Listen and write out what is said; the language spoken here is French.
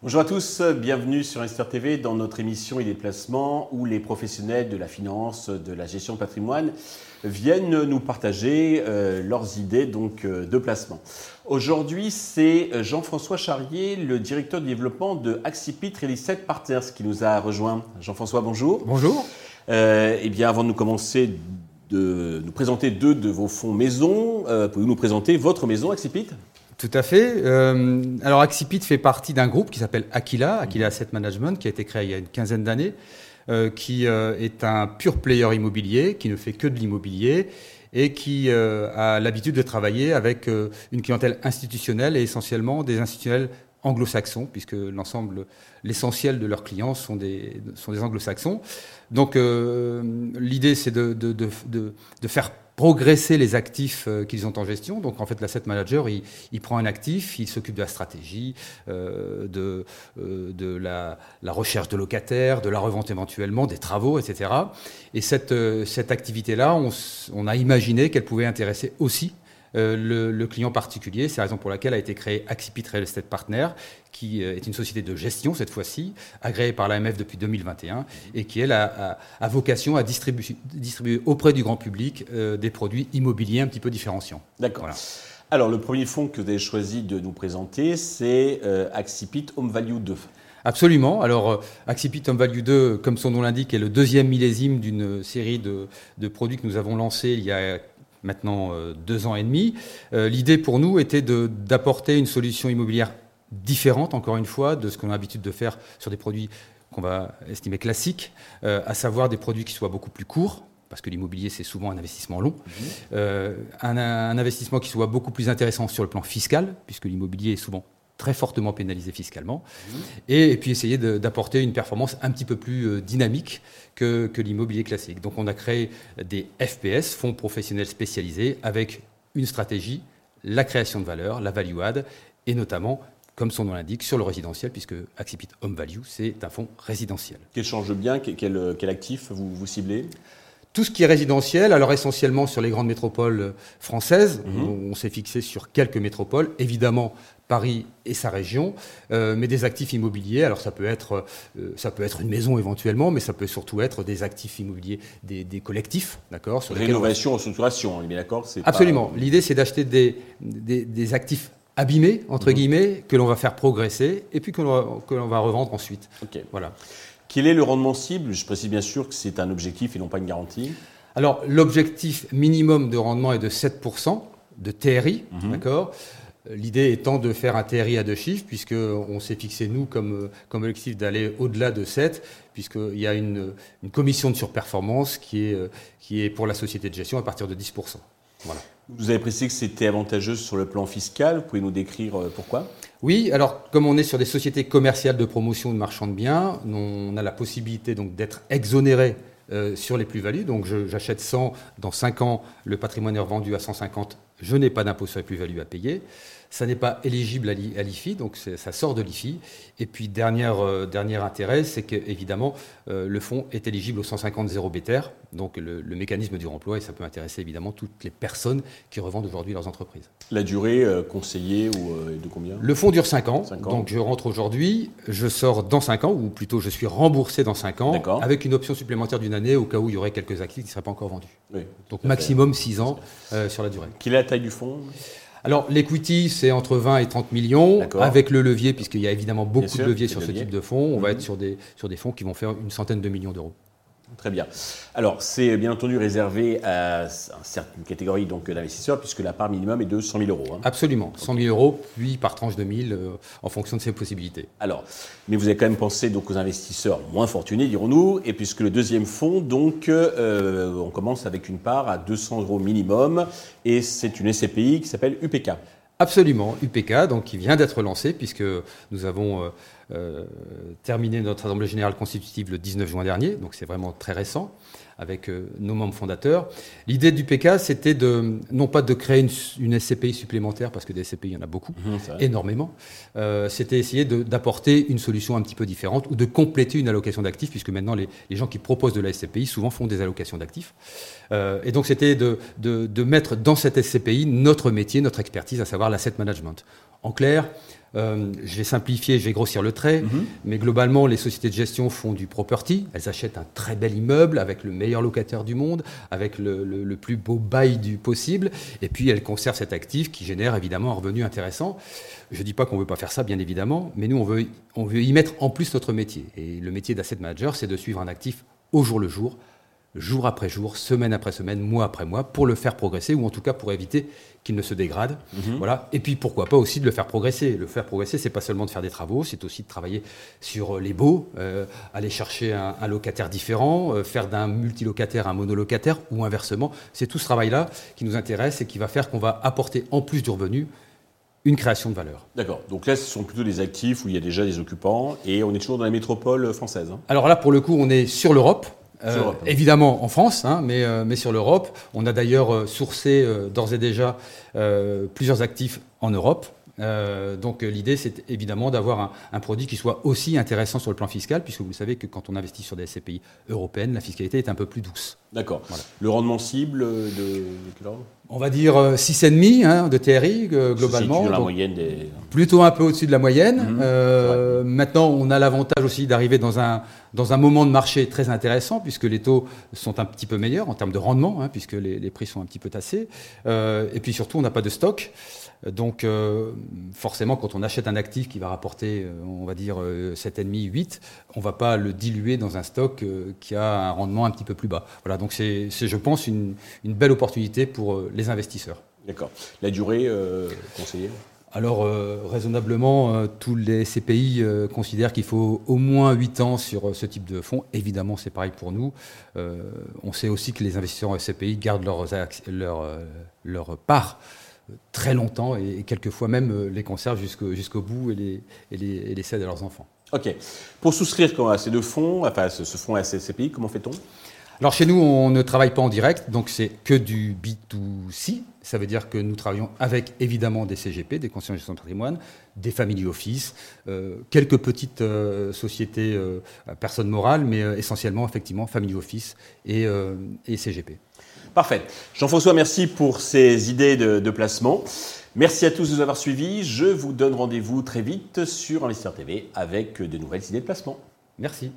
Bonjour à tous, bienvenue sur Investor TV dans notre émission et les placements où les professionnels de la finance, de la gestion de patrimoine viennent nous partager euh, leurs idées donc, euh, de placement. Aujourd'hui, c'est Jean-François Charrier, le directeur du développement de Axipit Real Estate Partners qui nous a rejoint. Jean-François, bonjour. Bonjour. Euh, eh bien, avant de nous commencer de nous présenter deux de vos fonds maison, pouvez-vous nous présenter votre maison Axipit? Tout à fait. Euh, alors Axipit fait partie d'un groupe qui s'appelle Aquila, Aquila Asset Management, qui a été créé il y a une quinzaine d'années, euh, qui euh, est un pur player immobilier, qui ne fait que de l'immobilier et qui a l'habitude de travailler avec une clientèle institutionnelle et essentiellement des institutionnels anglo-saxons, puisque l'ensemble, l'essentiel de leurs clients sont des, sont des anglo-saxons. Donc l'idée, c'est de, de, de, de, faire progresser les actifs euh, qu'ils ont en gestion. Donc en fait, l'asset manager, il, prend un actif, il s'occupe de la stratégie, euh, de, euh, de la, la, recherche de locataires, de la revente éventuellement, des travaux, etc. Et cette, euh, cette activité-là, on, a imaginé qu'elle pouvait intéresser aussi euh, le, client particulier. C'est la raison pour laquelle a été créé Axipit Real Estate Partner, qui euh, est une société de gestion cette fois-ci, agréée par l'AMF depuis 2021 et qui, elle, a, vocation à distribuer, distribuer, auprès du grand public euh, des produits immobiliers un petit peu différenciants. D'accord. Alors, le premier fonds que vous avez choisi de nous présenter, c'est Axipit Home Value 2. Absolument. Alors, Axipit Home Value 2, comme son nom l'indique, est le deuxième millésime d'une série de, de, produits que nous avons lancés il y a maintenant euh, deux ans et demi. Euh, l'idée pour nous était d'apporter une solution immobilière différente, encore une fois, de ce qu'on a l'habitude de faire sur des produits qu'on va estimer classiques, euh, à savoir des produits qui soient beaucoup plus courts, parce que l'immobilier, c'est souvent un investissement long, mmh. un, un, investissement qui soit beaucoup plus intéressant sur le plan fiscal, puisque l'immobilier est souvent très fortement pénalisé fiscalement, mmh. et, puis essayer d'apporter une performance un petit peu plus euh, dynamique que, que l'immobilier classique. Donc on a créé des FPS, fonds professionnels spécialisés, avec une stratégie, la création de valeur, la value add, et notamment comme son nom l'indique, sur le résidentiel, puisque Accipit Home Value, c'est un fonds résidentiel. Quel change bien quel, quel actif vous, vous ciblez? Tout ce qui est résidentiel, alors essentiellement sur les grandes métropoles françaises, mmh. on s'est fixé sur quelques métropoles, évidemment Paris et sa région, euh, mais des actifs immobiliers. Alors ça peut être euh, ça peut être une maison éventuellement, mais ça peut surtout être des actifs immobiliers, des, des collectifs, d'accord. Rénovation, on... structuration, on est bien d'accord. Absolument. L'idée c'est d'acheter des, des, des, actifs abîmés entre mmh. guillemets que l'on va faire progresser et puis que l'on va, va, revendre ensuite. Ok. Voilà. Quel est le rendement cible? Je précise bien sûr que c'est un objectif et non pas une garantie. Alors l'objectif minimum de rendement est de 7% de TRI, mmh. d'accord L'idée étant de faire un TRI à deux chiffres, puisqu'on s'est fixé, nous, comme, comme objectif d'aller au-delà de 7, puisqu'il y a une, une, commission de surperformance qui est, qui est pour la société de gestion à partir de 10%. Voilà. Vous avez précisé que c'était avantageux sur le plan fiscal. Vous pouvez nous décrire euh, pourquoi? Oui, alors comme on est sur des sociétés commerciales de promotion de marchands de biens, on a la possibilité donc d'être exonéré euh, sur les plus-values. Donc j'achète 100, dans 5 ans, le patrimoine est revendu à 150, je n'ai pas d'impôt sur les plus-values à payer. Ça n'est pas éligible à l'IFI, donc ça sort de l'IFI. Et puis, dernière, euh, dernier intérêt, c'est qu'évidemment, euh, le fonds est éligible au 150 0 BTR, donc le, mécanisme du remploi, et ça peut intéresser évidemment toutes les personnes qui revendent aujourd'hui leurs entreprises. La durée euh, conseillée ou, de combien? Le fonds dure 5 ans, donc je rentre aujourd'hui, je sors dans 5 ans, ou plutôt je suis remboursé dans 5 ans, avec une option supplémentaire d'une année au cas où il y aurait quelques actifs qui ne seraient pas encore vendus. donc maximum 6 ans sur la durée. Est la taille du fonds alors, l'equity, c'est entre 20 et 30 millions, avec le levier, puisqu'il y a évidemment beaucoup de leviers sur ce type de fonds. On va mhm. être sur des, sur des fonds qui vont faire une centaine de millions d'euros. Très bien. Alors, c'est bien entendu réservé à une catégorie d'investisseurs, puisque la part minimum est de 100 000 euros. Hein. Absolument. 100 000 euros, puis par tranche de 1000, euh, en fonction de ses possibilités. Alors, mais vous avez quand même pensé donc, aux investisseurs moins fortunés, dirons-nous, et puisque le deuxième fonds, donc, euh, on commence avec une part à 200 euros minimum, et c'est une SCPI qui s'appelle UPK. Absolument, UPK, donc qui vient d'être lancé puisque nous avons euh, terminé notre Assemblée générale constitutive le 19 juin dernier, donc c'est vraiment très récent avec euh, nos membres fondateurs. L'idée du PK, c'était de, non pas de créer une, SCPI supplémentaire, parce que des SCPI, il y en a beaucoup, mhm, énormément. Euh, c'était essayer d'apporter une solution un petit peu différente ou de compléter une allocation d'actifs, puisque maintenant, les, gens qui proposent de la SCPI souvent font des allocations d'actifs. Euh, et donc, c'était de, de mettre dans cette SCPI notre métier, notre expertise, à savoir l'asset management. En clair, euh, je vais simplifier, je vais grossir le trait, mhm. mais globalement, les sociétés de gestion font du property. Elles achètent un très bel immeuble avec le meilleur locataire du monde, avec le, plus beau bail du possible, et puis elles conservent cet actif qui génère évidemment un revenu intéressant. Je ne dis pas qu'on ne veut pas faire ça, bien évidemment, mais nous, on veut, on veut y mettre en plus notre métier. Et le métier d'asset manager, c'est de suivre un actif au jour le jour, jour après jour, semaine après semaine, mois après mois, pour le faire progresser, ou en tout cas pour éviter qu'il ne se dégrade. Mhm. Voilà. Et puis pourquoi pas aussi de le faire progresser. Le faire progresser, c'est pas seulement de faire des travaux, c'est aussi de travailler sur euh, les baux, euh, aller chercher un, locataire différent, euh, faire d'un multilocataire un monolocataire, ou inversement. C'est tout ce travail-là qui nous intéresse et qui va faire qu'on va apporter en plus du revenu une création de valeur. D'accord. Donc là, ce sont plutôt des actifs où il y a déjà des occupants et on est toujours dans la métropole française. Hein. Alors là, pour le coup, on est sur l'Europe. Euh, évidemment en France, hein, mais, euh, mais, sur l'Europe. On a d'ailleurs euh, sourcé d'ores et déjà plusieurs actifs en Europe. donc l'idée, c'est évidemment d'avoir un, produit qui soit aussi intéressant sur le plan fiscal, puisque vous savez que quand on investit sur des SCPI européennes, la fiscalité est un peu plus douce. D'accord. Le rendement cible de, On va dire 6,5 hein, de TRI globalement. Dans la moyenne des... Plutôt un peu au-dessus de la moyenne. Mhm. maintenant, on a l'avantage aussi d'arriver dans un, dans un moment de marché très intéressant, puisque les taux sont un petit peu meilleurs en termes de rendement, hein, puisque les, prix sont un petit peu tassés. Euh, et puis surtout, on n'a pas de stock. Donc, euh, forcément, quand on achète un actif qui va rapporter, euh, on va dire, 7,5, 8, on ne va pas le diluer dans un stock qui a un rendement un petit peu plus bas. Voilà, donc c'est, je pense, une, une, belle opportunité pour les investisseurs. D'accord. La durée conseillée? Alors, euh, raisonnablement, euh, tous les CPI euh, considèrent qu'il faut au moins 8 ans sur ce type de fonds. Évidemment, c'est pareil pour nous. on sait aussi que les investisseurs en SCPI gardent leur, leur, part très longtemps et, quelquefois même les conservent jusqu'au bout et les, et, les, et les cèdent à leurs enfants. OK. Pour souscrire à ces deux fonds, enfin ce, ce fonds SCPI, comment fait-on? Alors chez nous, on ne travaille pas en direct, donc c'est que du B2C. Ça veut dire que nous travaillons avec évidemment des CGP, des conseillers de gestion de patrimoine, des family office, euh, quelques petites euh, sociétés, euh, personnes morales, mais essentiellement effectivement family office et, CGP. Parfait. Jean-François, merci pour ces idées de, de, placement. Merci à tous de nous avoir suivis. Je vous donne rendez-vous très vite sur Investisseur TV avec de nouvelles idées de placement. Merci.